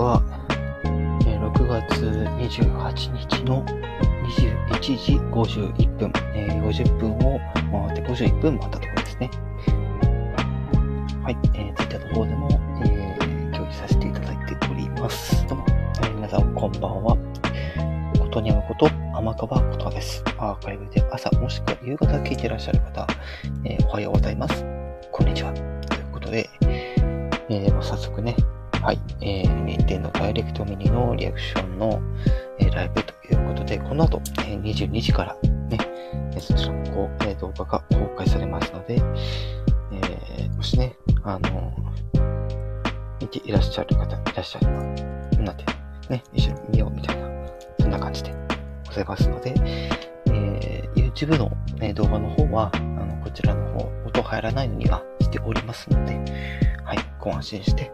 6月28日の21時51分、え50分を回って51分回ったと。ご安心して、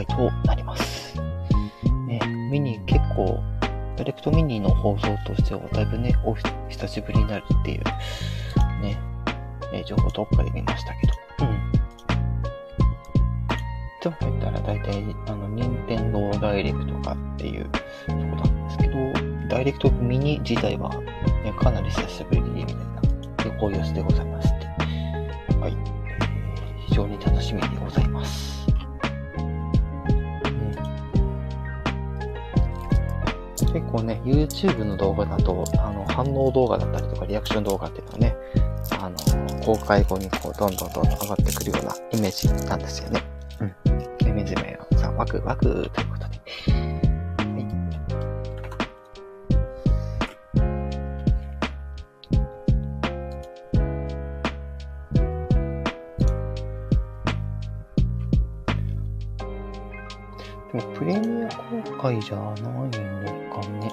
えー公開となります。ね、ミニ結構、ダイレクトミニの放送としてはだいぶね、お久しぶりになるっていう、ね、情報どっかで見ましたけど。うん。でも言ったら大体、あの、任天堂ダイレクトかっていうとこなんですけど、ダイレクトミニ自体は、ね、かなり久しぶりにみたいな、こういう様子でございまして、はい、非常に楽しみでございます。うん結構ね、YouTube の動画だと、あの、反応動画だったりとか、リアクション動画っていうのはね、あの、公開後にこう、どんどんどんどん上がってくるようなイメージなんですよね。うん。え、みずめろさん、ワクワクということ回じゃないのかね。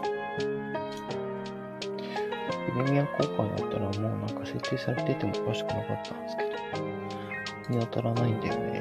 プレミア公開だったらもうなんか設定されててもおかしくなかったんですけど、見当たらないんだよね。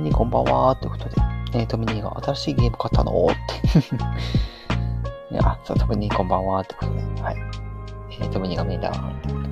ミニーこんばんはということで、えー、トミニーが新しいゲーム買ったの？って。いや、そう、トミニーこんばんはってことで、はい。えー、トミニーがメイだーってこと。えた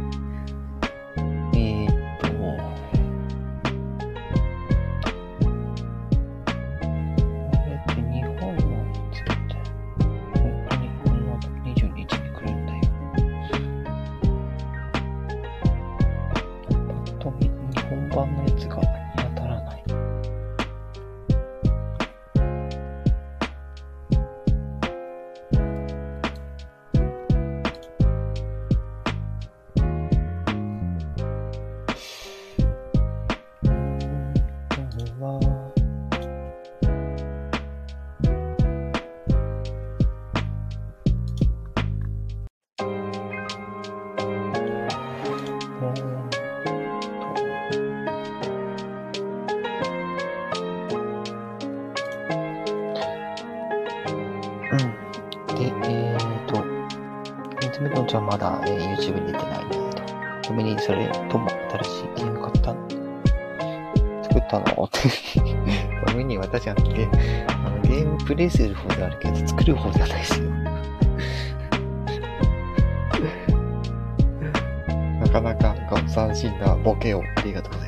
まだ、えー YouTube に出てないんだけど。ちなみにそれとも新しいゲーム買った？の作ったの？って。ちなみに私はゲあのゲームプレイする方であるけど、作る方ではないですよ。なかなかこう斬新なボケをありがとうござい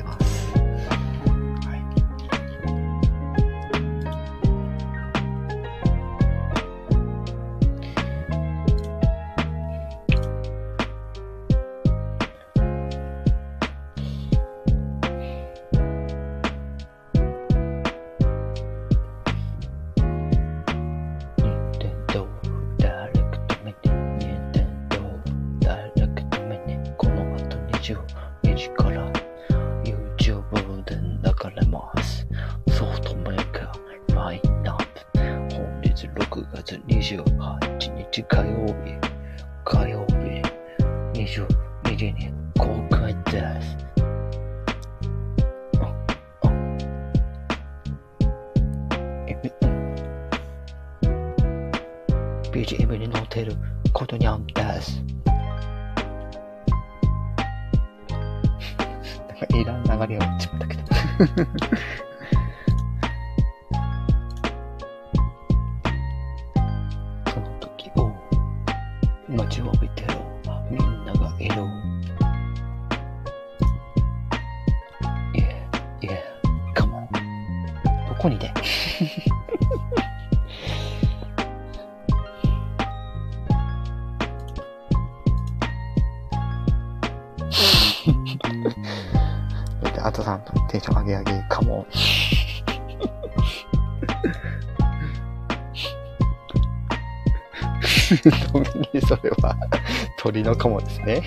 ます。で、あとさんとテンション上げ上げかも。特にそれは鳥のかもですね。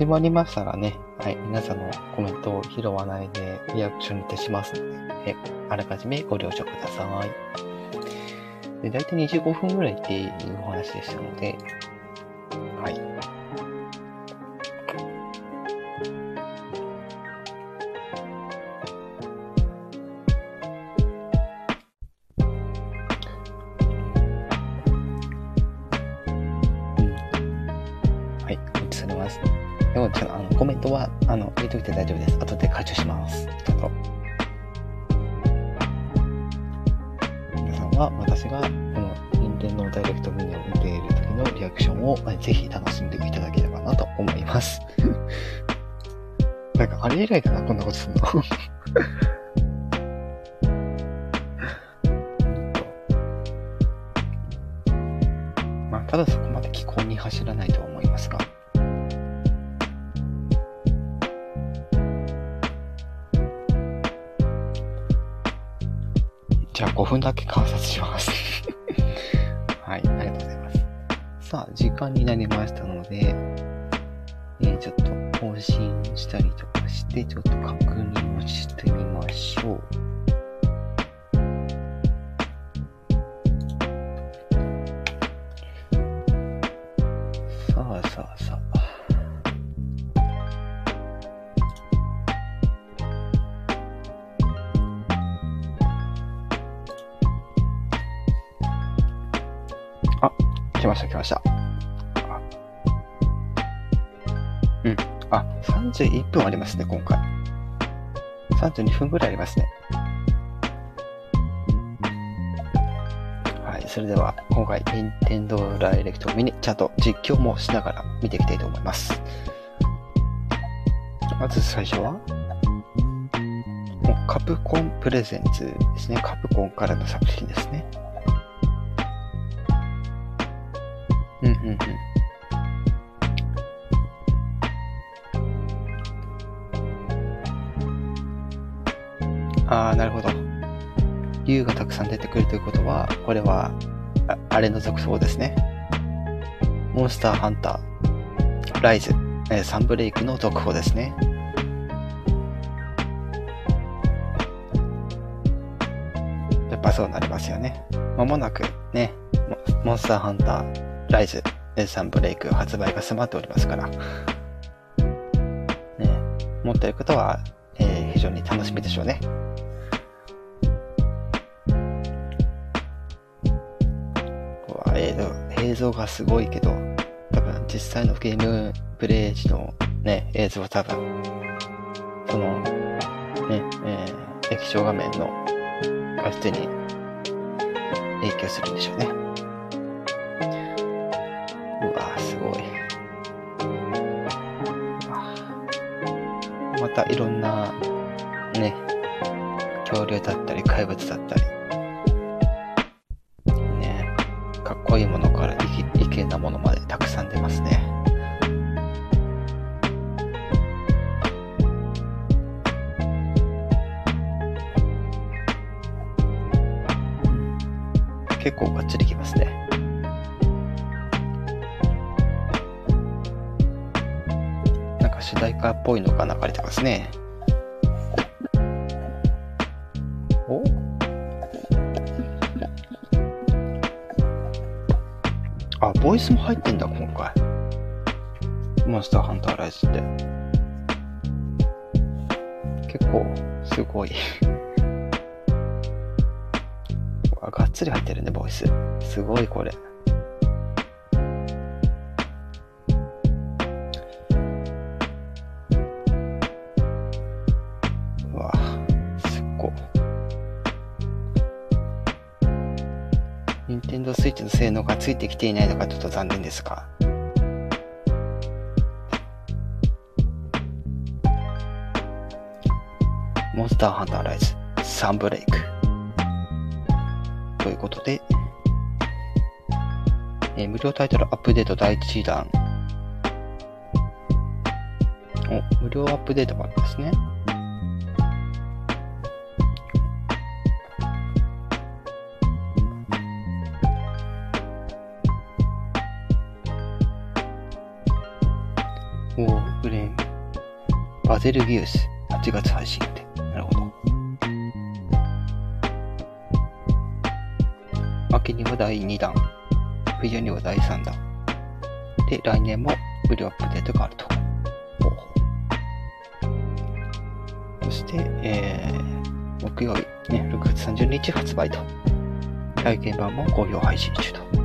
始まりましたらね、はい、皆さんのコメントを拾わないでリアクションにてしますので、えあらかじめご了承ください。で、だいたい25分ぐらいっていうお話でしたので、じゃあ5分だけ観察します。はい、ありがとうございます。さあ、時間になりましたので、えーちょっと更新したりとかして、ちょっと確認をしてみましょう。31分ありますね、今回。32分ぐらいありますね。はい、それでは、今回、Nintendo Direct Mini、ちゃんと実況もしながら見ていきたいと思います。まず最初は、カプコンプレゼンツですね。カプコンからの作品ですね。うんうんうん。くるということは、これは、ああれの続報ですね。モンスターハンター、ライズ、えサンブレイクの続報ですね。やっぱそうなりますよね。まもなくね、モンスターハンター、ライズ、えサンブレイク発売が迫っておりますから、ね、持っている方は、えー非常に楽しみでしょうね。像がすごいけど、多分実際のゲームプレイ時のね、映像は多分、その、ね、えー液晶画面の画質に影響するんでしょうね。うわすごい。またいろんな、ね、恐竜だったり怪物だったり、ね、かっこいいものから異異形なものまでたくさん出ますね。結構がっちりきますね。なんか主題歌っぽいのが流れてますね。スも入ってんだ、今回。モンスターハンターライズって。結構、すごい。あがっつり入ってるね、ボイス。すごい、これ。ついてきていないのがちょっと残念ですが。モンスターハンターライズサンブレイク。ということで、えー無料タイトルアップデート第1弾。お、無料アップデートがあるんですね。ゼルギウス、8月配信って。なるほど。秋には第2弾、冬には第3弾。で、来年も無料アップデートがあると。そして、えー、木曜日、ね、6月30日発売と。体験版も好評配信中と。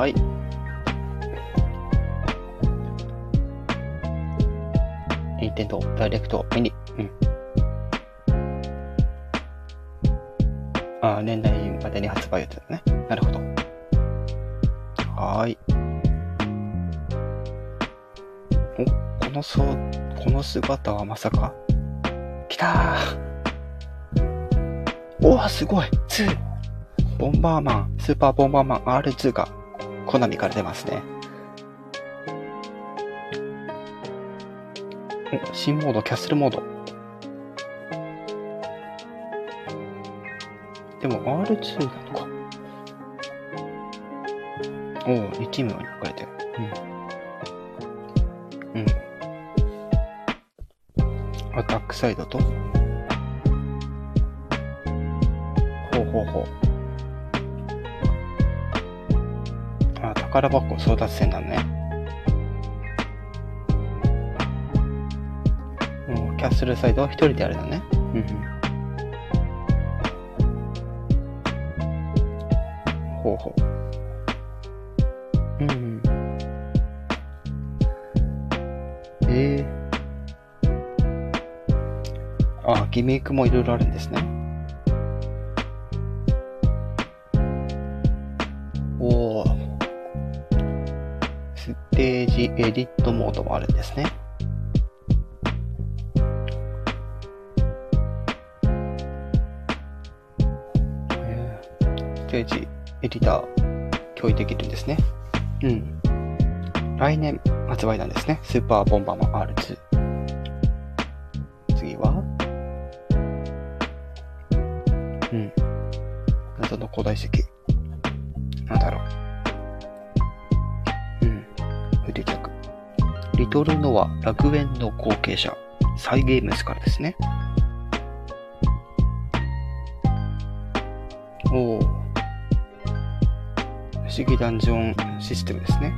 はい。任天堂ダイレクトミニ。うん。ああ、年内までに発売予定だね。なるほど。はーい。お、このそう、この姿はまさか。来たーおわ、すごい !2! ボンバーマン、スーパーボンバーマン R2 が、コナミから出ますね。お新モード、キャッスルモード。でも R2 なのか。おお、2チームに分かれてる。うん。うん。アタックサイドと？宝箱争奪戦だね。う、キャッスルサイドは一人でやるのね。うん。ほうほう。うんうん。ええあ、ギミックもいろいろあるんですね。ディットモードもあるんですね。えーステージエディター共有できるんですね。うん。来年発売なんですね。スーパーボンバーマン R2。次は？うん。謎の古代石。なんだろう。トルノア楽園の後継者。サイゲームスからですね。おお。不思議ダンジョンシステムですね。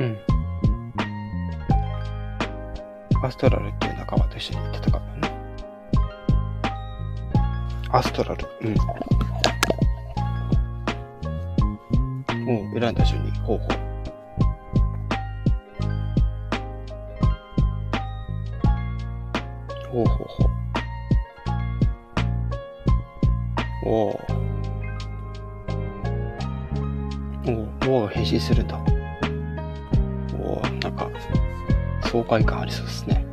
うん。アストラルっていう仲間と一緒に戦うのね。アストラル。うん。選んだ順に方法。ほうほうほう。おお。おお、が変身するんだ。おお、なんか、爽快感ありそうですね。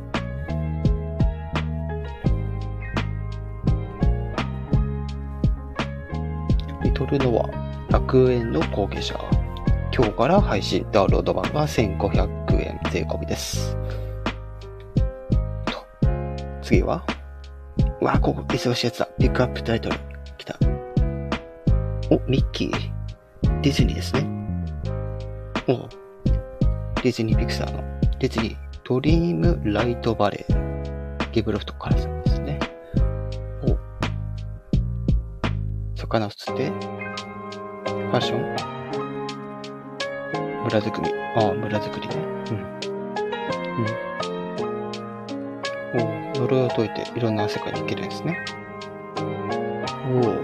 リトルノア、楽園の後継者。今日から配信、ダウンロード版は1500円税込みです。次はうわ、ここ、忙しいやつだ。ピックアップタイトル。来た。お、ミッキー。ディズニーですね。おディズニーピクサーの。ディズニー、ドリームライトバレー。ゲブロフトからさんですね。お魚を釣って、ァッション？村づくり。ああ、村づくりね。うん。うん。呪いを解いていろんな世界に行けるんですね。おお。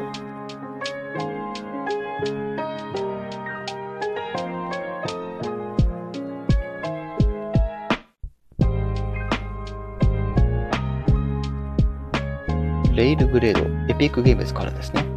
レイルグレード、エピックゲームズからですね。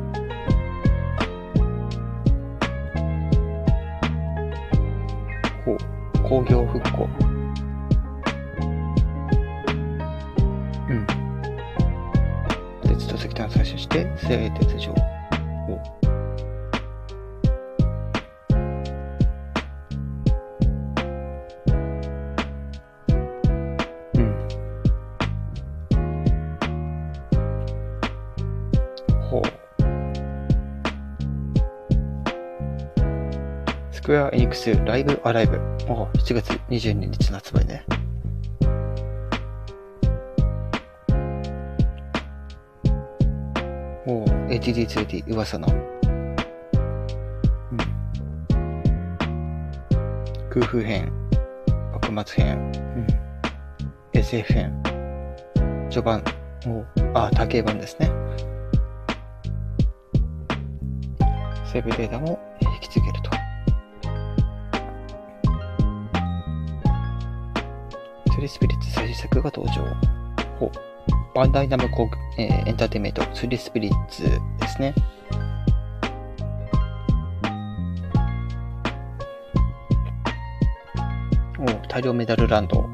スライブ・アライブ。お7月22日の発売ね。ATD2D 噂の、うん、空風編、幕末編、うん、SF 編、序盤、おあ、多形版ですね。セーブデータも作が登場。ほ。バンダイナムコ、えー、エンターテイメント、スリースピリッツですね。お大量メダルランド。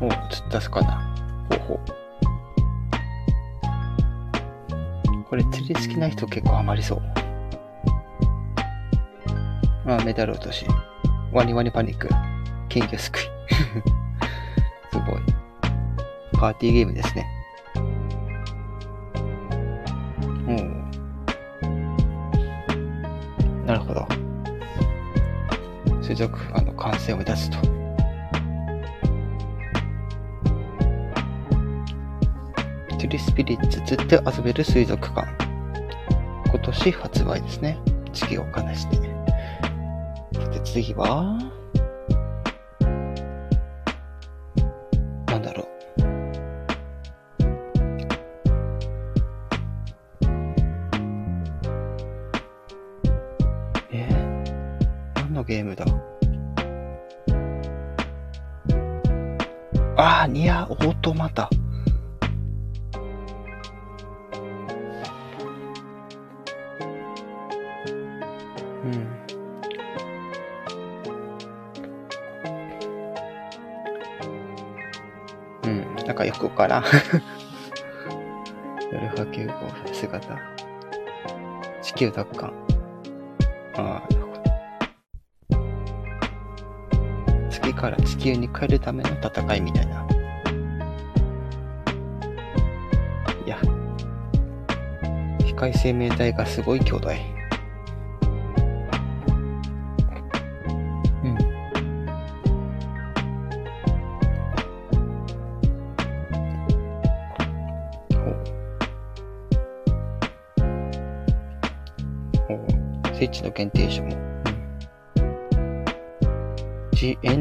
お釣った魚。ほうほう。これ釣り好きな人結構ハマりそう。メダル落とし。ワニワニパニック。金魚すくい。すごい。パーティーゲームですね。うん。なるほど。水族館の完成を目指すと。トゥリスピリッツ釣って遊べる水族館。今年発売ですね。時期を兼ねして。で、次は、なんだろう。え？何のゲームだ？ああ、ニアオートマタ。からん。アルファ9号姿。地球奪還。ああ、なるほど。月から地球に帰るための戦いみたいな。いや。機械生命体がすごい兄弟。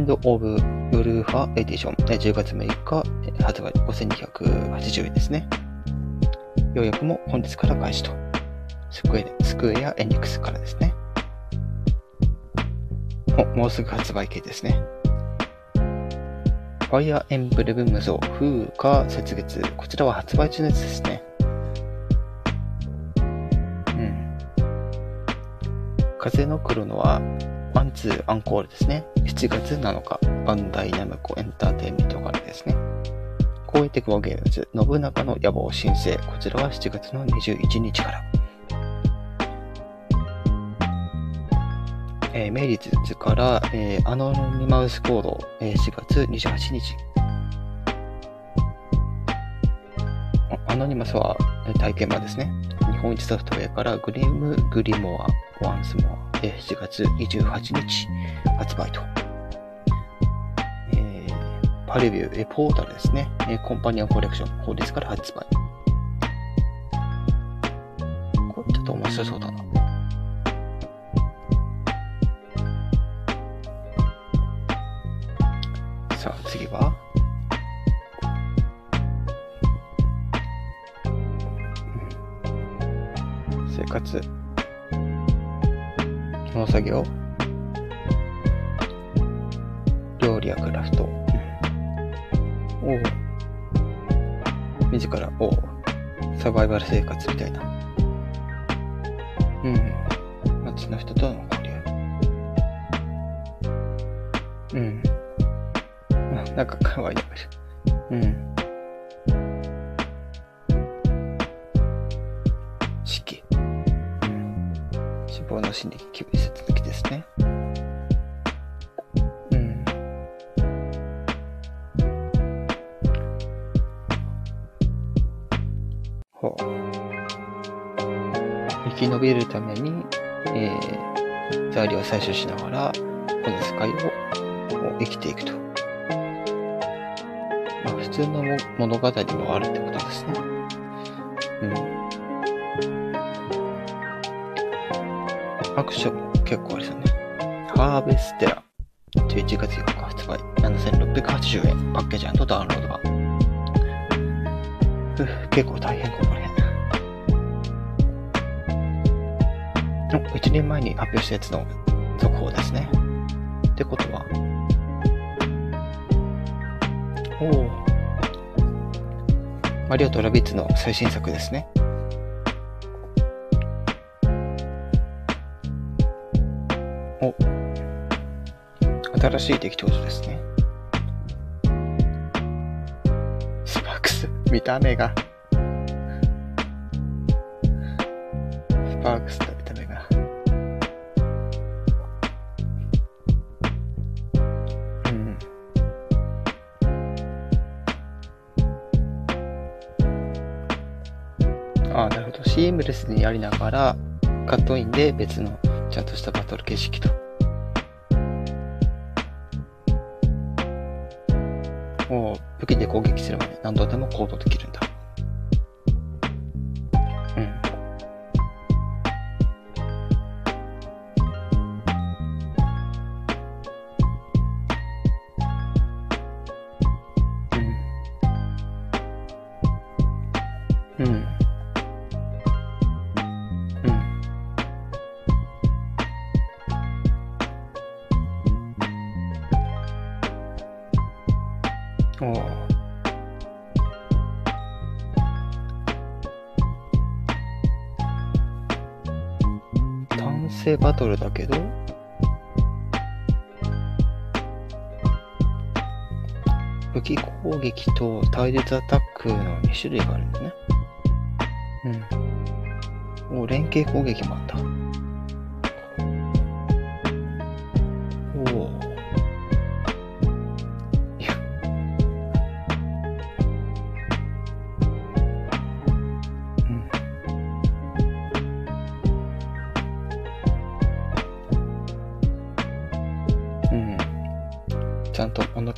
The End of Ulfa Edition。え10月6日発売5280円ですね。予約も本日から開始と。スクエスクエアエニックスからですね。お、もうすぐ発売系ですね。ファイアーエンブレム無双風化雪月。こちらは発売中のやつですね。うん。風の黒のは、ワンツーアンコールですね。7月7日、バンダイナムコエンターテインメントからですね。公営テクノゲームズ、信長の野望申請。こちらは7月の21日から。えー、メリツから、えーアノニマウスコード、えー4月28日。アノニマスは体験版ですね。日本一ソフトウェアからグリム・グリモア・ワンスモア、えー7月28日発売と。えーパレビュー、えーポータルですね。えーコンパニオンコレクション、本日から発売。これちょっと面白そうだな。さあ、次は？生活農作業。料理やクラフト、うん。おう。自らおう。サバイバル生活みたいな。うん。街の人との交流。うん。あなんか可愛い。うん死亡の心理気分接続ですねうんほう生き延びるために、えー、材料を採取しながらこの世界を生きていくと。まあ、普通の物語もあるってことですね。うん。アクションも結構ありそうね。ハーベステラ。11月4日発売。7680円。パッケージダウンロード版。ふ結構大変、これ。1年前に発表したやつの続報ですね。ってことは、おお。マリオとラビッツの最新作ですね。新しい出来登場ですね。スパークス、見た目が。スパークスと見た目が。うん。ああ、なるほど。シームレスにやりながら、カットインで別のちゃんとしたバトル形式と。何度でも行動できるんだ。バトルだけど、武器攻撃と対立アタックの2種類があるんだね。うん。お、連携攻撃もあった。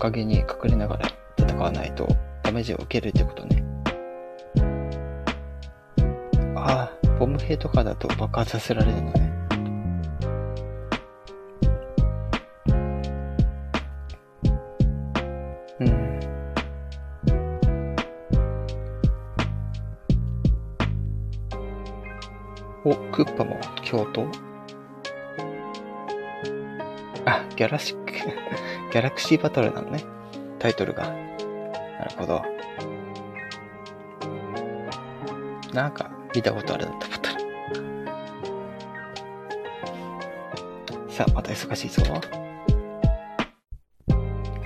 陰に隠れながら戦わないとダメージを受けるってことね。ああ、ボム兵とかだと爆発させられるのね。うん。お、クッパも京都あ、ギャラシック、ギャラクシーバトルなのね。タイトルが。なるほど。なんか、見たことあるなと思ったら。さあ、また忙しいぞ。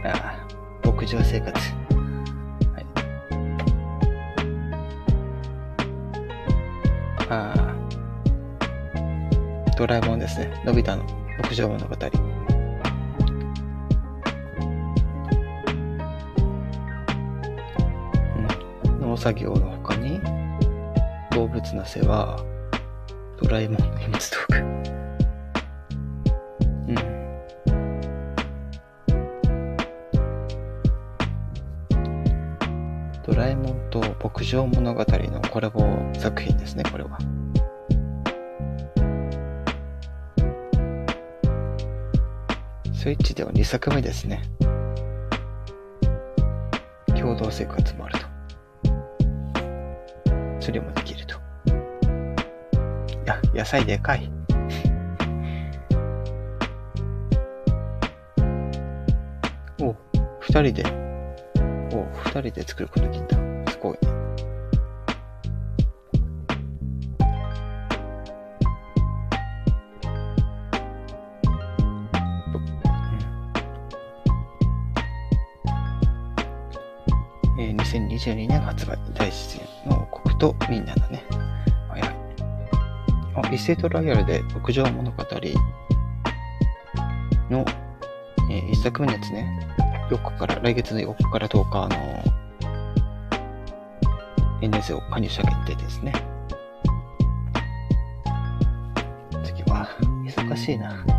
ああ、牧場生活。はい。ああ、ドラえもんですね。のび太の牧場物語。作業の他に動物の世話、ドラえもんの秘密道具。うん。ドラえもんと牧場物語のコラボ作品ですね、これは。スイッチでは2作目ですね。共同生活もあると。それもできると。いや、野菜でかい。お、二人で、お、二人で作ることできた。すごい。2022年発売、大自然の王国とみんなのね。はいはい。あ、一斉トライアルで牧場物語の、えー一作目のやつね。4日から、来月の4日から10日、あの、NS を加入者決定ですね。次は、忙しいな。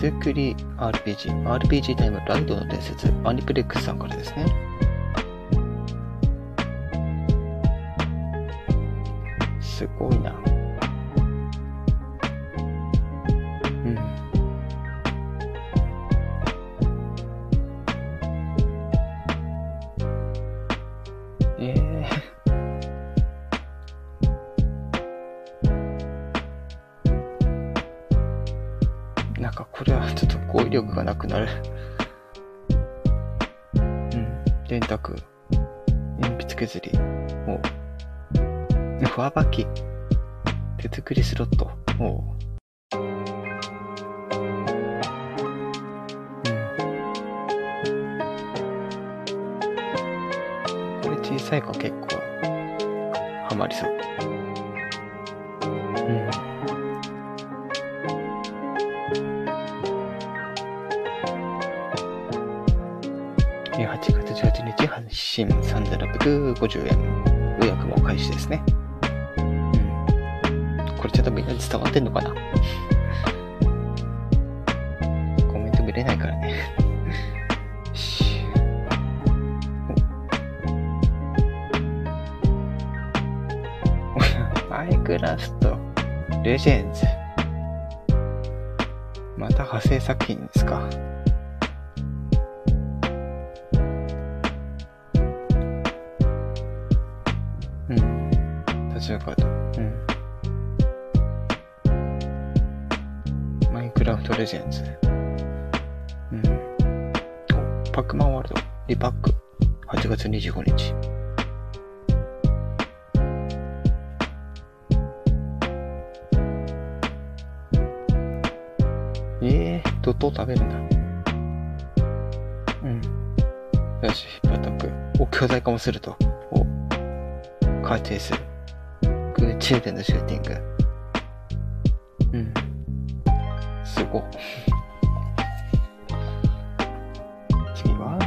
手作り RPG、RPG タイムライドの伝説、アニプレックスさんからですね。18日発信3650円。予約も開始ですね。うん。これちょっとみんなに伝わってんのかな？コメント見れないからね。よしマイクラフト、レジェンズ。また派生作品ですか。と食べるんだ。うん。よし、バトク。お、巨大化もすると。お、回転する。空中でのシューティング。うん。すご。次は、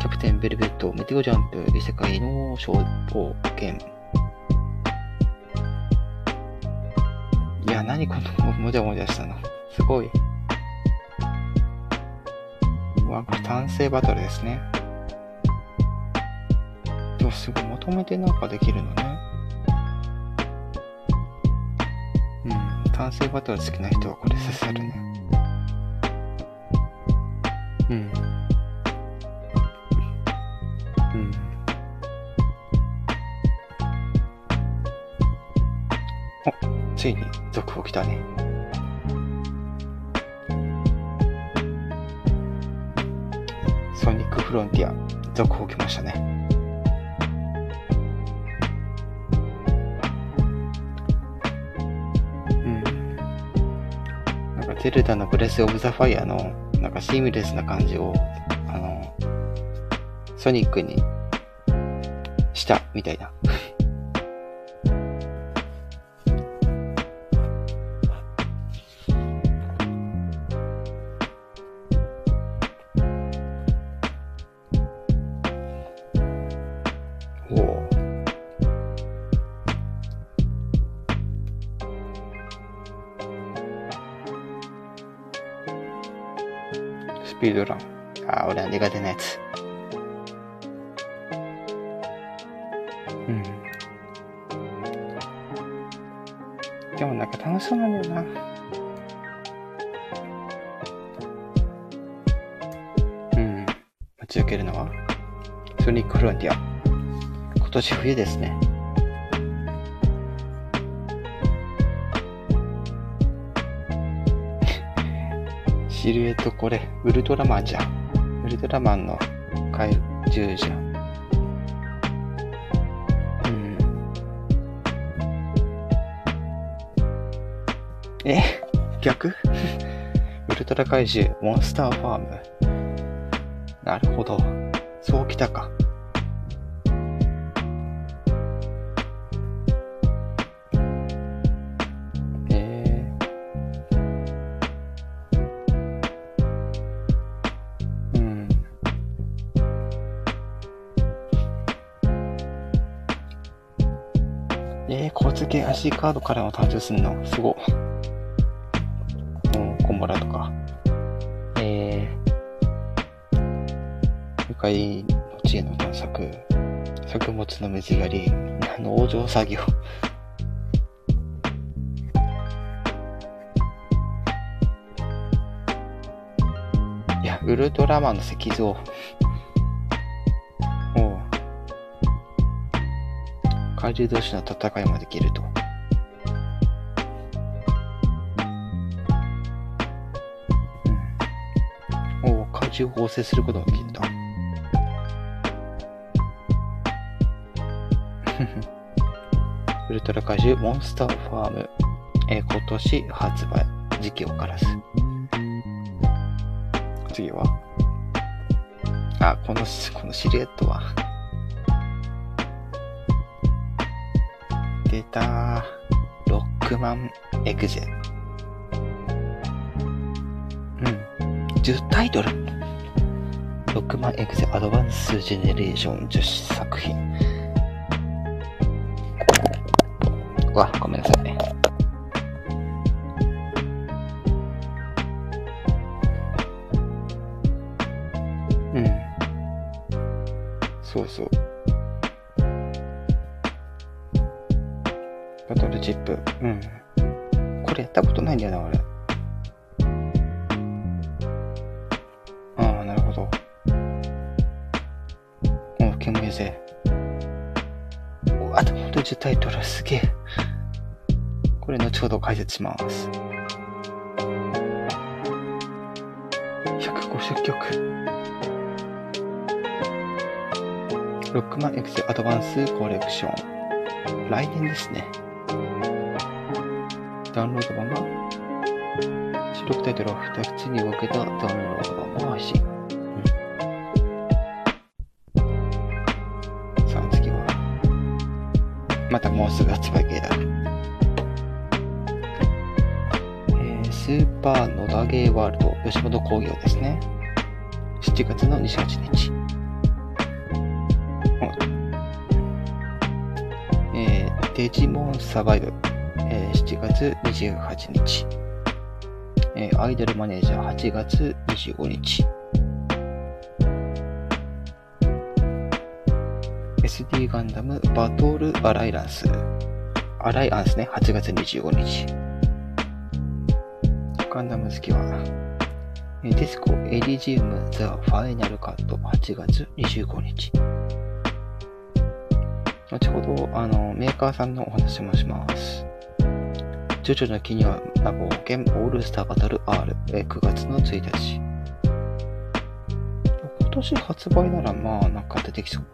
キャプテンベルベット、メテオジャンプ、異世界の小冒険。何このもじゃもじゃしたの。すごい。うわ、これ単性バトルですね。でもすごいまとめてなんかできるのね。うん、単性バトル好きな人はこれ刺さるね。うん。うん。ついに続報来たね。ソニックフロンティア、続報来ましたね。うん。なんか、ゼルダのブレス・オブ・ザ・ファイアの、なんかシームレスな感じを、あの、ソニックにした、みたいな。冬ですね。シルエットこれ、ウルトラマンじゃん。ウルトラマンの怪獣じゃん。うん。え逆？ウルトラ怪獣、モンスターファーム。なるほど。そうきたか。交通系 IC カードからも誕生するの？すご。うん、コンボラとか。えー、愉快の知恵の探索。作物の水やり。農場作業。いや、ウルトラマンの石像。怪獣同士の戦いもできると。うん。おう、怪獣を合成することができるんだ。ウルトラ怪獣モンスターファーム。えー今年発売。時期をからず。次は？あ、この、このシルエットは。出たロックマンエグゼ。うん。10タイトル。クマエグゼアドバンスジェネレーション女子作品。わ、ごめんなさいします。150曲。ロックマンエクセアドバンスコレクション。来年ですね。ダウンロード版が収録タイトルは2つに分けたダウンロード版を配信。さあ次は、またもうすぐ発売系だ。ー、スー野田ゲーワールド吉本工業ですね。7月の28日。えー、デジモンサバイブ、えー、7月28日。えー、アイドルマネージャー8月25日。SD ガンダムバトルアライランス。アライアンスね、8月25日。ガンダム好きは、ディスコエリジウムザ・ファイナルカット8月25日。後ほど、あの、メーカーさんのお話もします。ジョジョの木には冒険オールスターバトル R、9月の1日。今年発売ならまあ、なんか出てきそう。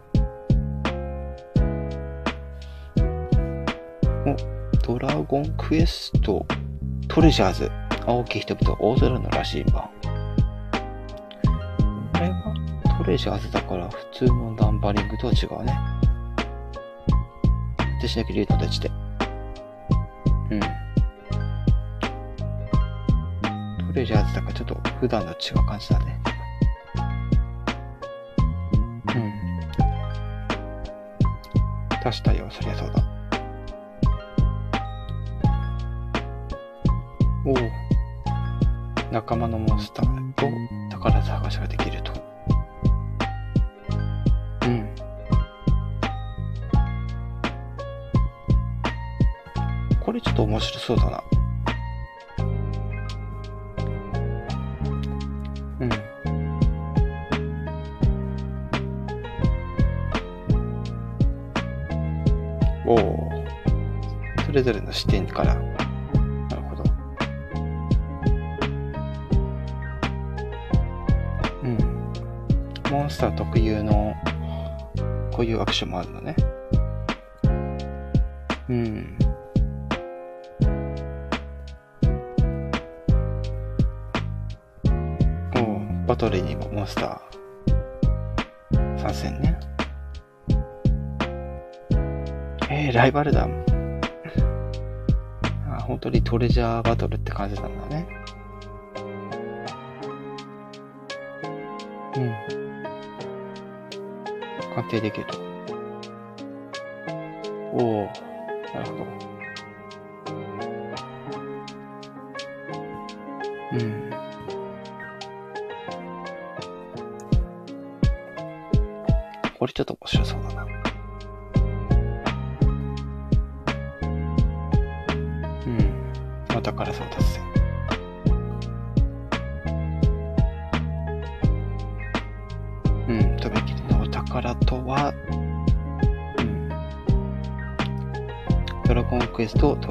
お、ドラゴンクエストトレジャーズ、青きい人々大空の羅針盤。これはトレジャーズだから普通のナンバリングとは違うね。私だけリードたちで。うん。トレジャーズだからちょっと普段と違う感じだね。うん。出したよ、そりゃそうだ。おお。仲間のモンスターと宝探しができると。うん。これちょっと面白そうだな。うん。おお。それぞれの視点から。モンスター特有のこういうアクションもあるのね。うん。おうバトルにもモンスター参戦ね。えー、ライバルだ。あ、本当にトレジャーバトルって感じなんだね。鑑定できると。おおなるほど。うん。これちょっと面白そうだな。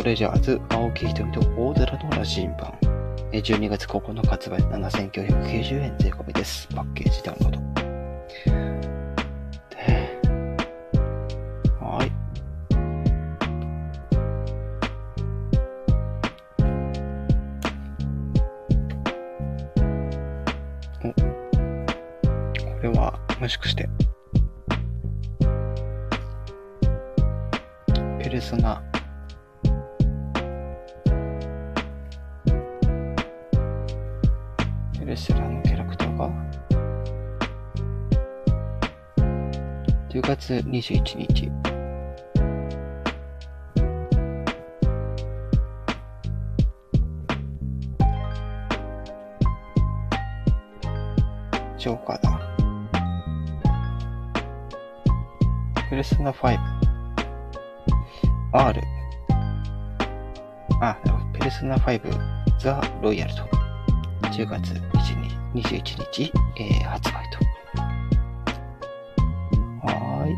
トレジャーズ青木瞳と大空の羅針盤。えー12月9日発売7990円税込みです。パッケージダウンロード。ペルソナのキャラクターが、10月21日、ジョーカーだ。ペルソナ5。R。あ、ペルソナ5ザ・ロイヤルと。10月21日、えー発売と。はーい。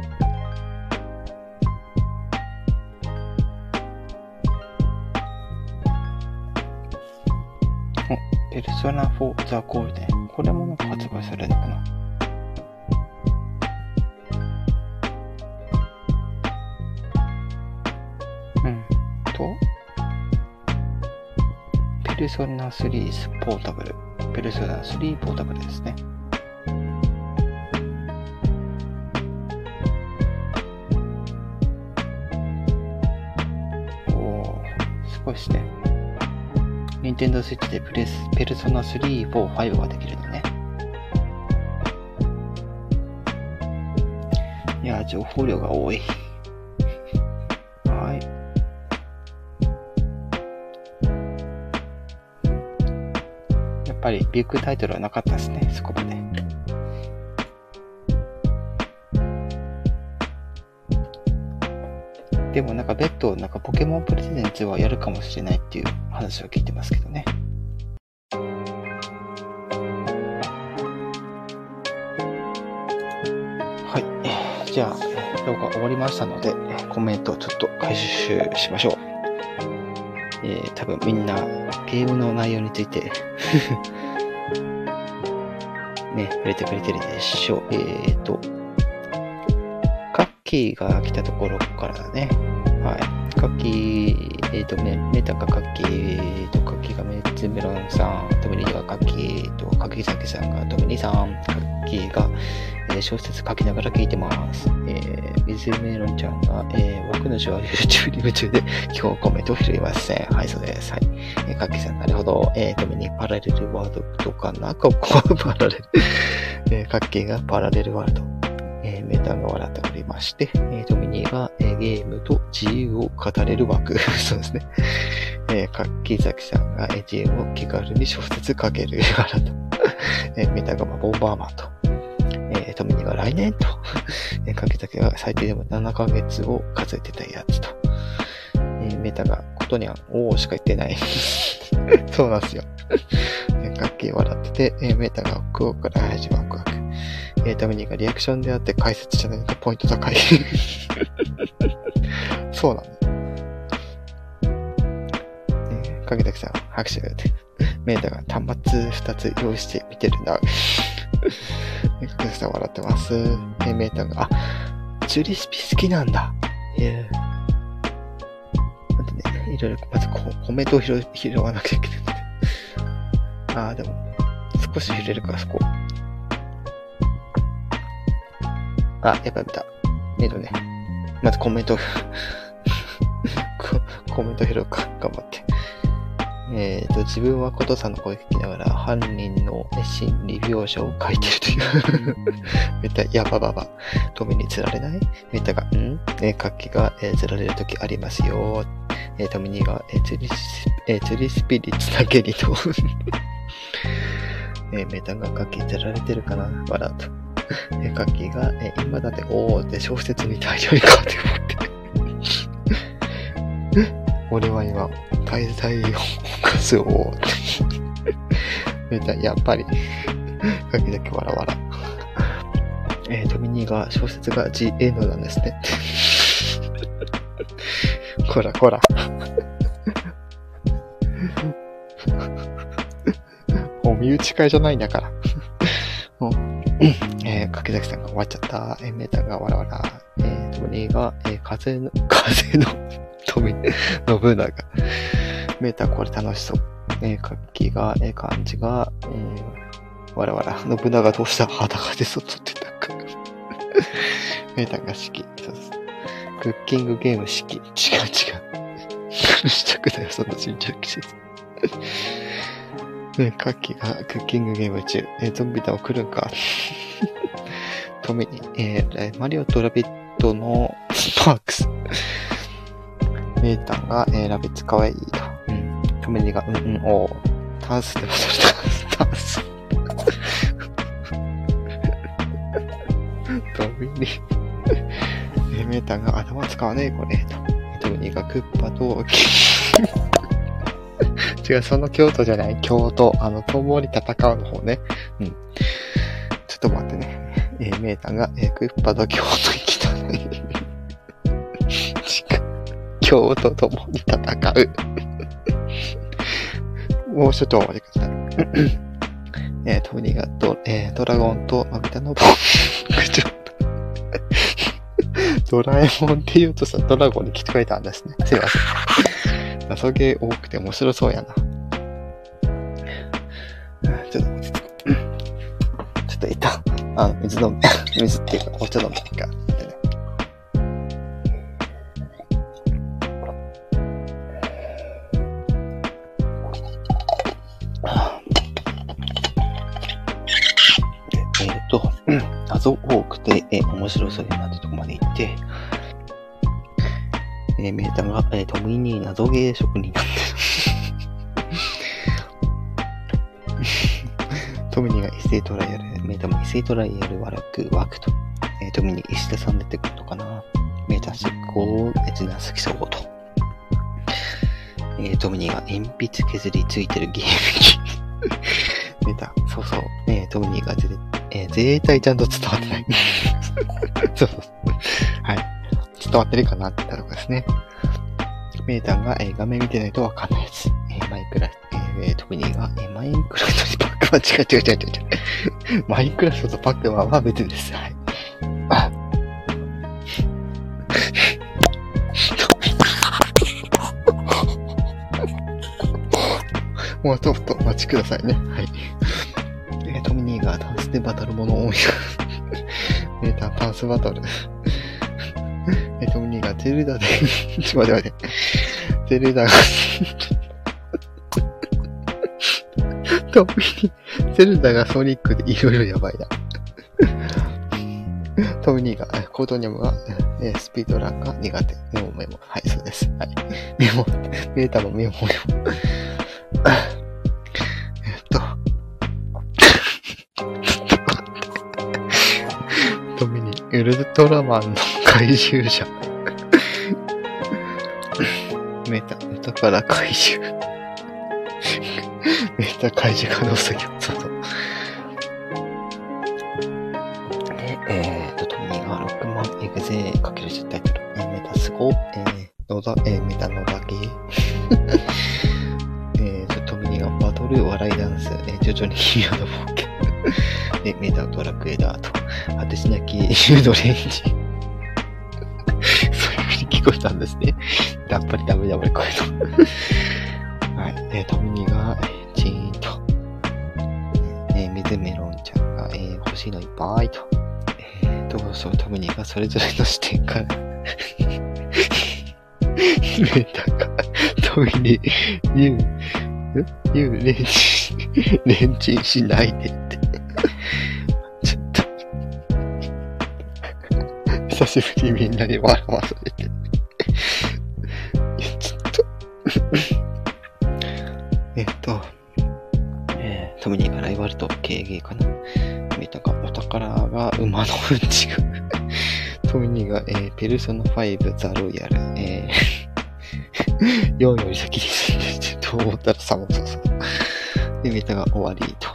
お、ペルソナ4ザ・ゴールデン。これもなんか発売されるのかな？うん。と、ペルソナ3ポータブル。ペルソナ3ポータブルですね。おー、すごいですね。ニンテンドースイッチでプレス、ペルソナ3、4、5ができるのね。いや、情報量が多。い。りビッグタイトルはなかったですね、そこまで。でもなんか別途なんかポケモンプレゼンツはやるかもしれないっていう話は聞いてますけどね。はい。じゃあ、動画終わりましたので、コメントをちょっと回収しましょう。えー、多分みんなゲームの内容についてね、触れてくれてるでしょう。えーと、カッキーが来たところからだね。はい。カッキー、えーと、メメタカカッキーと、カッキーがメッツメロンさん、トミニがカッキーと、カキザキさんがトミニさん、カッキーが、えー小説書きながら聞いてます。えー、水メロンちゃんが、えー、僕の手話 YouTube に夢中で今日コメントを拾いません。はい、そうです。はい。えー、カッキーさん、なるほど。えー、トミニパラレルワールドとかな？ここはパラレル。えー、カッキーがパラレルワールド。えー、メタが笑っておりまして、えー、トミニーが、えー、ゲームと自由を語れる枠。そうですね。えー、カッキーザキさんが、えー、ゲームを気軽に小説書ける笑と。えー、メタがまボンバーマンと。えー、トミニが来年と。かけたけが最低でも7ヶ月を数えてたやつと。えー、メタがことには、おーしか言ってない。そうなんですよ。かっけー笑ってて、えー、メタが奥奥から始まるワクワク。えー、トミニがリアクションであって解説じゃないのがポイント高い。そうなの。えー、かけたきさん、拍手が出て。メーターが端末2つ用意して見てるな。えかけたきさん笑ってます。えー、メータが、あ、チュリスピ好きなんだ。えー、待ってね、いろいろ、まずこコメントを拾拾わなきゃいけない。あー、でも、少し触れるか、そこ。あ、やっぱ見た。えっとね、まずコメント コメント拾うか、頑張って。えっ、と、自分はことさんの声聞きながら犯人の心理描写を書いてるという。メタ、やばばば。トミに釣られない？メタが、ん？えー、活気が、えー釣られるときありますよ。えー、トミニが、えー釣りス、えー釣りスピリッツだけにと。えーメタが活気釣られてるかな？笑うと。えー、カッキーが、えー今だって、おーって小説に大量に書いて持って。俺は今、滞在を犯すを、みたいやっぱり、カッキだけわらわら。えー、ドミニーが小説が GN なんですね。こらこら。もう身内会じゃないんだから。もう えー、柿崎さんが終わっちゃった。えー、メーターがわらわら。えー、トニーが、えー、風の、風の、富、信長。メーターこれ楽しそう。えー、カッキーが、えー、漢字が、えー、わらわら。信長どうした裸で外ってたか。メーターが式。そうです。クッキングゲーム式。違う違う。したくないよ、そんな新着季節。ね、カッキーがクッキングゲーム中。えーゾンビだを来るんか。トミに、えーマリオとラビットのスパークス。メータンが、えーラビッツかわいいと。うん。トミニが、うんうん、おータンスでもそれタンス。トミニ。えメータンが頭使わねえ、これ。と。トミニがクッパと、違う、その京都じゃない、京都。あの、共に戦うの方ね。うん。ちょっと待ってね。え、メータンが、えー、クッパと京都行きたい。氷と共に戦う もうちょっとお待ちください。えー、トミニガと、えー、ドラゴンと、マビタのボ。ドラえもんって言うとさ、ドラゴンに来てくれたんですね。すいません。謎ゲー多くて面白そうやな。ちょっと、ちょっと一旦、あの、水飲め、水っていうか、お茶飲めか。面白そうやなってとこまで行って、えー、メータが、えー、トミー謎ゲー職人なんです。トミニが異性トライアル、メータも異性トライアルワーク、ワクと、えー、トミニー石田さん出てくるのかなメータ執行、別な好きそうと。えー、トミニーが鉛筆削りついてるゲーム機。メータ、そうそう、えー、トミニーがぜ、えー、絶対ちゃんと伝わってない。そ うそう。はい。伝わってるかなって言ったとこですね。メータンが、えー画面見てないとわかんないやつ。えーマイクラ、えー、トミニーが、えーマインクラフトにパックマン、違う違う違う違う。マインクラフトとパックマンは別です。はい。あ もうちょっとお待ちくださいね。はい。トミニーがダンスでバトルもの多い。メーターダンスバトル。えトミニーがゼルダで、ちょっと待って待って。ゼルダが、トミニー、ゼルダがソニックでいろいろやばいな。トミニーが、えコートニャムが、えスピードランが苦手。メモメモ。はい、そうです。はい。メモ、メータのメモメモ。ウルトラマンの怪獣者。メータ、から怪獣。メタ怪獣可能性が、そうそう。で、えーと、トミーが6万エグゼかける10タイトル。えーメタスコ、えー、野田、えー、メータ野田系。えーと、トミーがバトル、笑いダンス、えー、徐々にヒーローの冒険。で、メタドラクエダーと、果てしなきシュードレンジ。そういう風に聞こえたんですね。やっぱりダメだ、俺、こういうの。はい。え、トミニが、チーンと。えー、水メロンちゃんが、えー、欲しいのいっぱいと。えー、どうそう、トミニがそれぞれの視点から、メタが、トミニ、ユー、ユー、レンチン、レンチンしないでって。久しぶりにみんなに笑わされて。ちょっと、えっと、えー、トミニーがライバルと経営かな？メタがお宝が馬のうんちが。トミニーが、えー、ペルソナ5ザロイヤル、えー、4より先にと思ったら3もそうそう。で、メタが終わりと。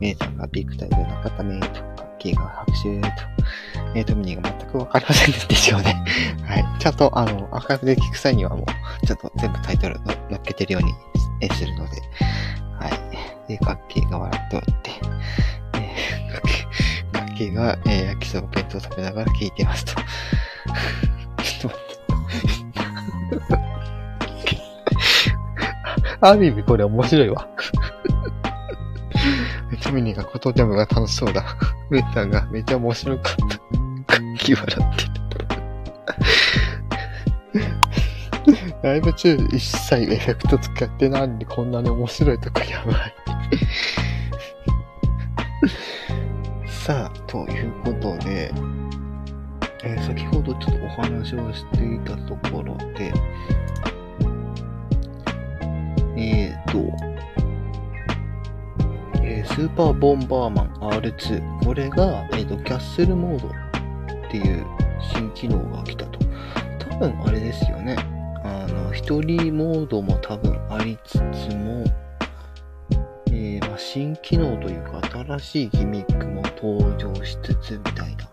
メーターがビッグタイル中田メイと、ガッキーが拍手と。えー、トミニーが全くわかりませんでしょうね。はい。ちゃんと、あの、アーカイブで聞く際にはもう、ちょっと全部タイトルの載っけてるようにえするので、はい。で、ガッキーが笑っておって、えー、ガッキー、が、えー、焼きそば弁当食べながら聞いてますと。ちょっと待って。ある意味これ面白いわ。トミニーがコトジャムが楽しそうだ。メーターがめっちゃ面白かった。ガッキー笑ってる。ライブ中一切エフェクト使ってないのにこんなに面白いとかやばい。さあ、ということで、えー先ほどちょっとお話をしていたところで、えーと、えースーパーボンバーマン R2。これが、えーと、キャッスルモードっていう新機能が来たと。多分あれですよね。あの、一人モードも多分ありつつも、えーまあ、新機能というか新しいギミックも登場しつつみたいな。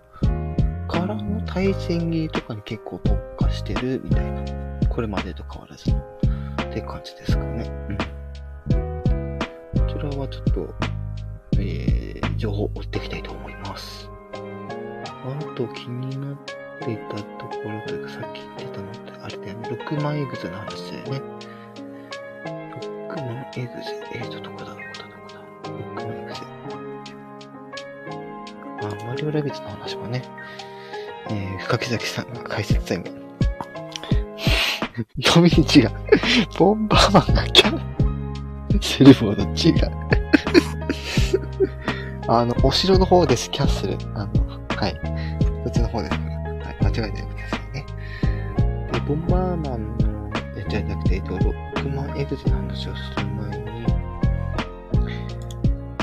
からの対戦技とかに結構特化してるみたいな。これまでと変わらずの。って感じですかね。うん。こちらはちょっと、えー、情報を追っていきたいと思います。あと気になっていたところというか、さっき言ってたのって、あれだよね。6万エグゼの話だよね。6万エグゼ。えーと、どこだ？どこだどこだ。6万エグゼ。あ、マリオラビッツの話はね、えー、深木崎さんが解説タイム。ドミニチが、ボンバーマンがキャンセルボード違う。あの、お城の方です、キャッスル。あの、はい。こっちの方ですから。はい、間違えないでくださいね。で、ボンバーマンの、え、じゃなくて、えっと、ロックマンエグゼの話をする前に、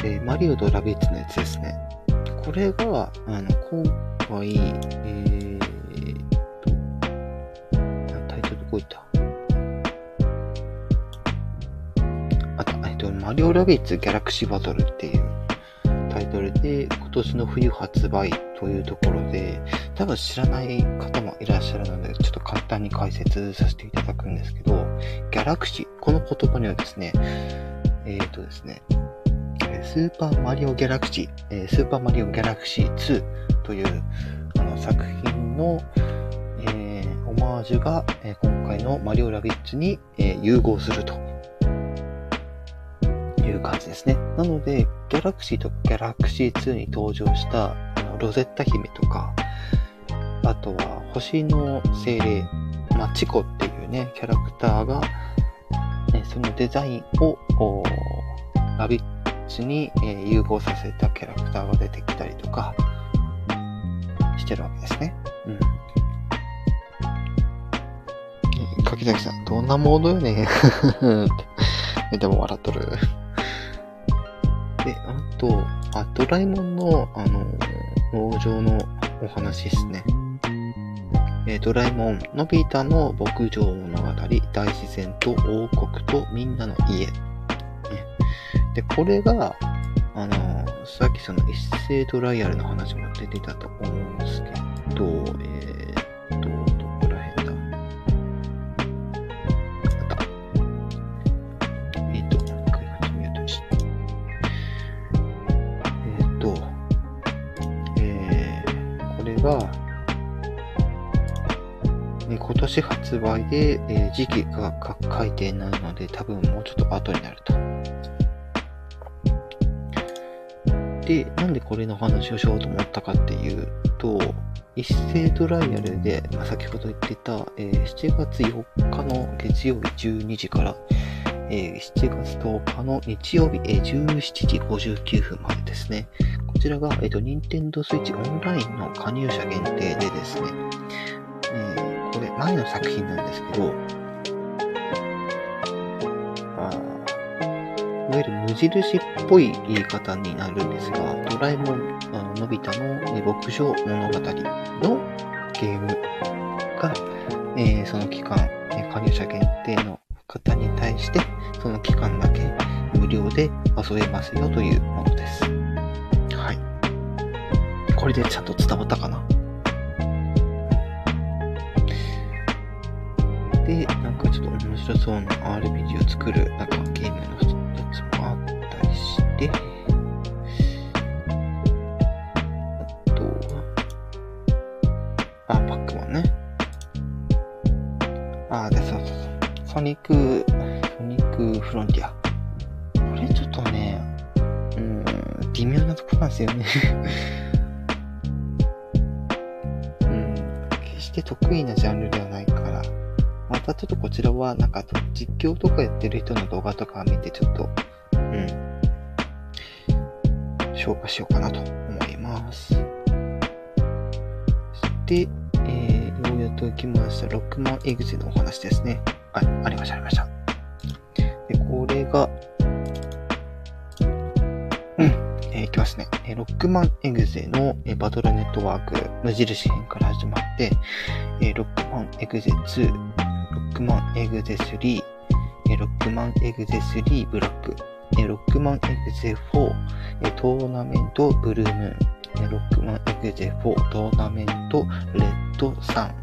え、マリオとラビッツのやつですね。これが、あの、今回、えー、と、タイトルどこ行った？あと、えっと、マリオラビッツギャラクシーバトルっていうイトルで、今年の冬発売というところで、多分知らない方もいらっしゃるので、ちょっと簡単に解説させていただくんですけど、ギャラクシー、この言葉にはですね、えっ、ー、とですね、スーパーマリオギャラクシー、スーパーマリオギャラクシー2というあの作品の、えー、オマージュが、え、今回のマリオラビッツに、え、融合すると。いう感じですね。なので、ギャラクシーとギャラクシー2に登場したあのロゼッタ姫とか、あとは星の精霊、まあ、チコっていうね、キャラクターが、ね、そのデザインを、ラビッツに、えー、融合させたキャラクターが出てきたりとかしてるわけですね。うん。柿崎さん、どんなモードよね でも笑っとる。と、あ、ドラえもんの、あの、農場のお話ですね。えー、ドラえもん、のび太の牧場物語、大自然と王国とみんなの家で、これが、あの、さっきその一斉トライアルの話も出てたと思うんですけど、えー、が、ね、今年発売で、えー、時期が書いてないので、多分もうちょっと後になると。で、なんでこれの話をしようと思ったかっていうと、一斉トライアルで、まあ、先ほど言ってた、えー、7月4日の月曜日12時から、えー、7月10日の日曜日、えー、17時59分までですね。こちらが、えっ、ー、と、Nintendo Switch オンラインの加入者限定でですね、えー、これ前の作品なんですけど、あいわゆる無印っぽい言い方になるんですが、ドラえもん、あののび太の牧場物語のゲームが、えー、その期間、加入者限定の方に対して、その期間だけ無料で遊べますよというものです。はい。これでちゃんと伝わったかな？で、なんかちょっと面白そうな RPG を作る、なんかゲームの人たちも、あったりしてニック、ソニックフロンティア。これちょっとね、うん、微妙なとこなんですよね うん、決して得意なジャンルではないから、またちょっとこちらは、なんか、実況とかやってる人の動画とか見て、ちょっと、うん、消化しようかなと思います。そして、えー、ようやっと来ました、ロックマンエグゼのお話無印編から始まって、えー、ロックマンエグゼ2、ロックマンエグゼ3、えー、ロックマンエグゼ3ブラック、えロックマンエグゼ4、トーナメントブルームーン、ロックマンエグゼ4、トーナメントレッドサン、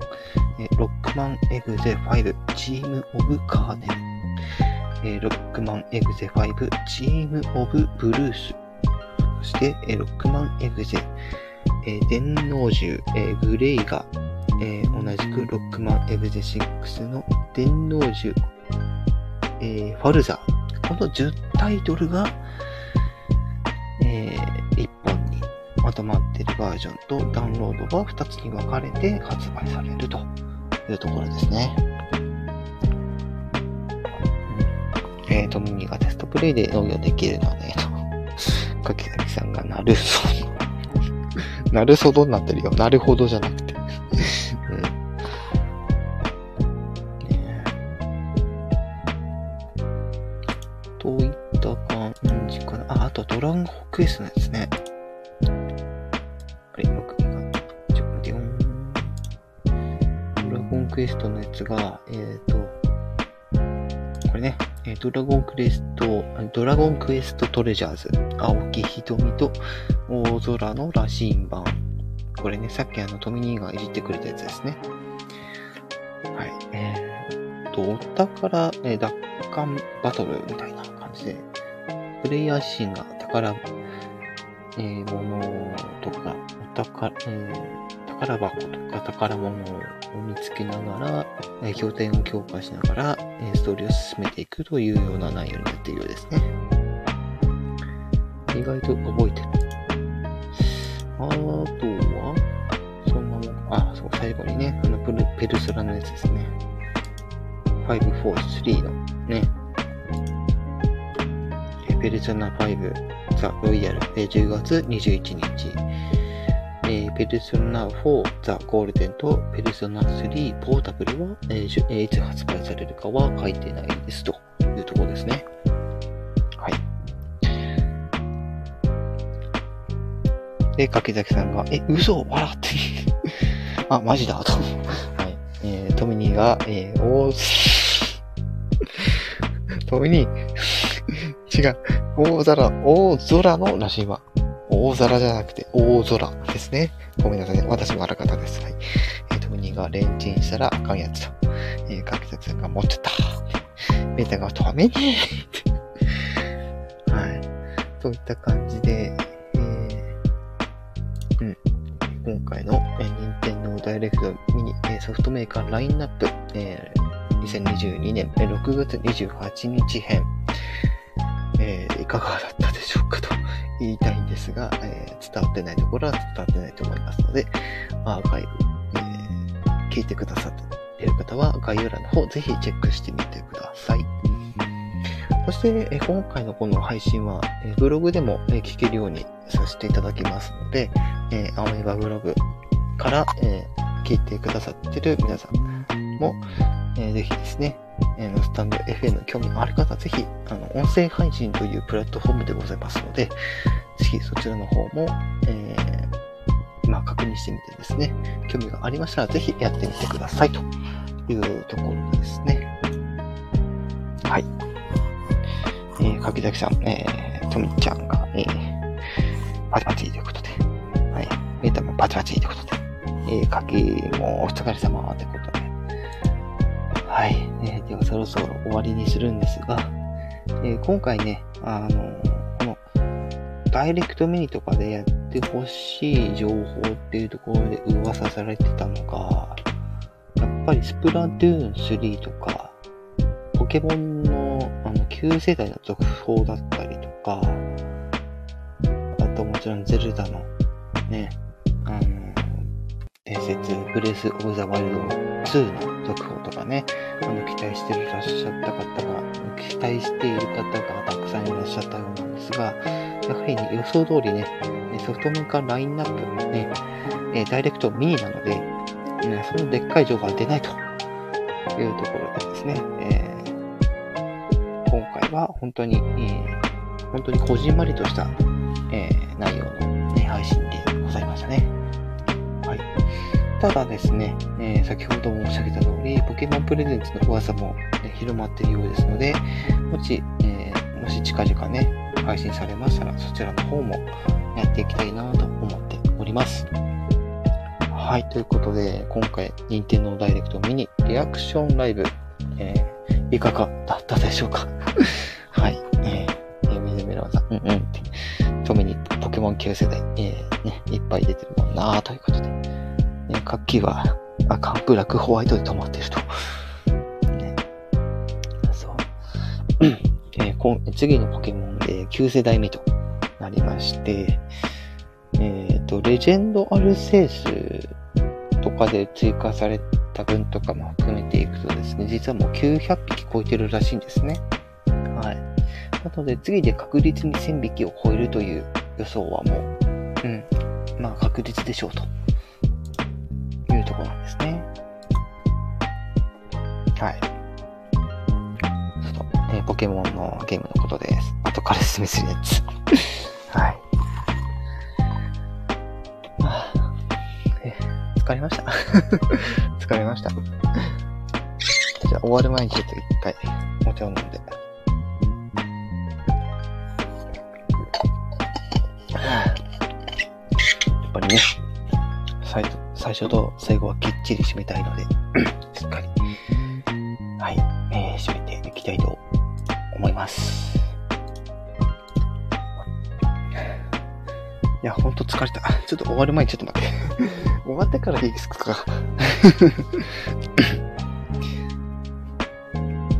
えロックマンエグゼ5、チームオブカーネル、ロックマンエグゼ5、チームオブブルース、そして、えロックマンエグゼ、電脳銃、グレイが、同じくロックマンエグゼ6の電脳銃、ファルザ、この10タイトルが、えー、1本にま固まっているバージョンとダウンロードが2つに分かれて発売されるというところですね。うん、えー、トミニがテストプレイで農業できるのね、と。かきさきさんがなる。なるそどになってるよ。なるほどじゃなくて。どういった感じかな。あ、あとドラゴンクエストのやつね。あれ、僕が、ちょっと待ってよ。ドラゴンクエストのやつが、えっ、ー、と、これね、えドラゴンクエスト、ドラゴンクエストトレジャーズ、青木瞳と大空の羅針盤。これね、さっきあの、トミニーがいじってくれたやつですね。はい。えー、と、お宝、え、奪還バトルみたいな感じで、プレイヤー自身が宝、えー、ものとか、お宝、えー、宝箱とか宝物を見つけながら、えー、拠点を強化しながら、えー、ストーリーを進めていくというような内容になっているようですね。意外と覚えてる。あとは、そんなもん、あ、そう、最後にね、あのペルソラのやつですね。543のね、ペルソナ5ザ・ロイヤル、10月21日、えペルソナ4ザ・ゴールデンとペルソナ3ポータブルは、えー、いつ発売されるかは書いてないですというところですね。はい。で、柿崎さんが、え、嘘笑って あ、マジだと。はい。えー、トミニーが、えー、おー、トミニー、違う。大皿、大空の羅針盤。大皿じゃなくて、大空ですね。ごめんなさい。私もあらかたです。はい。えー、トムニがレンチンしたらあかんやつと。えー、かきささんが持ってた。メタが止めねえ。はい。といった感じで、えー、うん。今回の、えー、任天堂ダイレクトミニ、えー、ソフトメーカーラインナップ、えー、2022年6月28日編。えー、いかがだったでしょうかと言いたいんですが、えー、伝わってないところは伝わってないと思いますので、アーカイブ、えー、聞いてくださっている方は概要欄の方ぜひチェックしてみてください。そして、え今回のこの配信は、えブログでも、え聞けるようにさせていただきますので、えー、アメーバブログから、え聞いてくださっている皆さんも、えー、ぜひですね、えー、スタンド FM 興味のある方はぜひ、あの、音声配信というプラットフォームでございますので、ぜひそちらの方も、えー、まあ、確認してみてですね、興味がありましたらぜひやってみてくださいというところですね。はい。えー、柿崎さん、えー、とみちゃんが、えー、パチパチということで、はい。メータもパチパチということで、えー、柿もお疲れ様ということで、はい。えー、ではそろそろ終わりにするんですが、えー、今回ね、あのこの、ダイレクトミニとかでやってほしい情報っていうところで噂されてたのが、やっぱりスプラトゥーン3とか、ポケモンのあの旧世代の続報だったりとか、あともちろんゼルダのね、あの、伝説、ブレス・オブ・ザ・ワイルド2の続報とかね、あの、期待していらっしゃった方が、期待している方がたくさんいらっしゃったようなんですが、やはりね、予想通りね、ソフトメーカーラインナップね、えダイレクトミニなので、ね、そのでっかい情報は出ないというところでですね、えー、今回は本当に、えー、本当にこじんまりとした、えー、内容の、ね、配信でございましたね。ただですね、えー、先ほど申し上げた通り、ポケモンプレゼンツの噂も、ね、広まっているようですので、もし、えー、もし近々ね、配信されましたら、そちらの方もやっていきたいなと思っております。はい、ということで、今回、任天堂ダイレクトミニリアクションライブ、えー、いかがだったでしょうか？はい、えー、みずみらさん、うんうんって、特にポケモン旧世代、えー、ね、いっぱい出てるもんなということで、ね、活気は赤、ブラック、ホワイトで止まってると。ね、そう。えー、次のポケモンで9世代目となりまして、えっ、ー、と、レジェンドアルセウスとかで追加された分とかも含めていくとですね、実はもう900匹超えてるらしいんですね。はい。なので、次で確実に1000匹を超えるという予想はもう、うん、まあ確実でしょうとところなんですね。はい。えー、ポケモンのゲームのことです。後から説明するやつ。はい。疲れました？疲れました。じゃあ終わる前にちょっと一回お茶を飲んで。やっぱりね、最最初と最後はきっちり締めたいので、しっかり、はい、えー、締めていきたいと思います。いや、ほんと疲れた。ちょっと終わる前にちょっと待って。終わってからいいですか？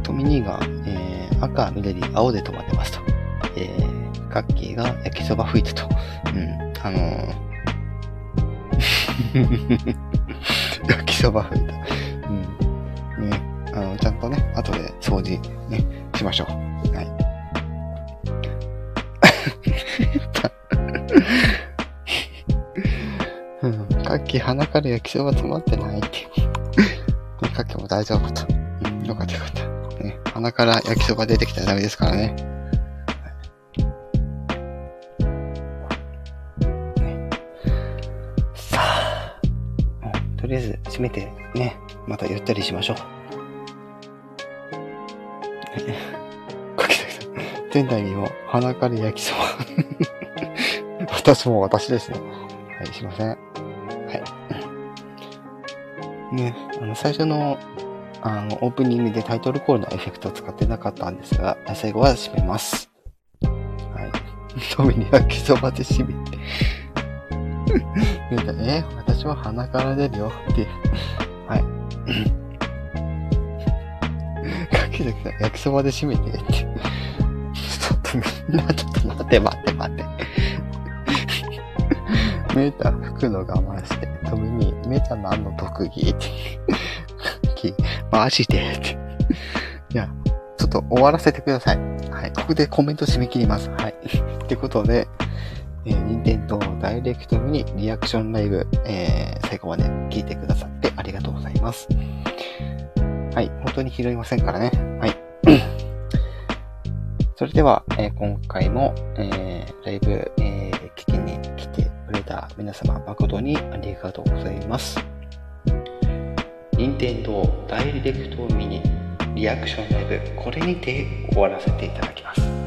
トミニーが、えー、赤、緑、青で止まってますと。えー、カッキーが焼きそば吹いてと。うん、あのー、焼きそば吹いた。うん。ね、あの、ちゃんとね、後で掃除、ね、しましょう。はい。うん。さっき鼻から焼きそば詰まってないって。かきも大丈夫と。うん、よかったよかった。ね、鼻から焼きそば出てきたらダメですから。ねとりあえず閉めてね、またゆったりしましょう。かきさん、前代にも鼻から焼きそば。私も私ですね。はい、すいません。はいね、あの、最初の、あの、オープニングでタイトルコールのエフェクトを使ってなかったんですが、最後は締めます。はい。トミに焼きそばで締めて。え、私は鼻から出るよって。はい。かけてくだ焼きそばで締めて。ちょっとみんな、ちょっと待って待って待って。メーター吹くの我慢して、トミに、メーター何の特技？って。マジで？って。いや、ちょっと終わらせてください。はい。ここでコメント締め切ります。はい。ってことで、えー、任天堂ダイレクトにリアクションライブ、えー、最後まで聞いてくださってありがとうございます。はい。本当に拾いませんからね。はい。それでは、えー、今回も、えー、ライブ、えー、聞きに来てくれた皆様誠にありがとうございます。任天堂ダイレクトミニリアクションライブ、これにて終わらせていただきます。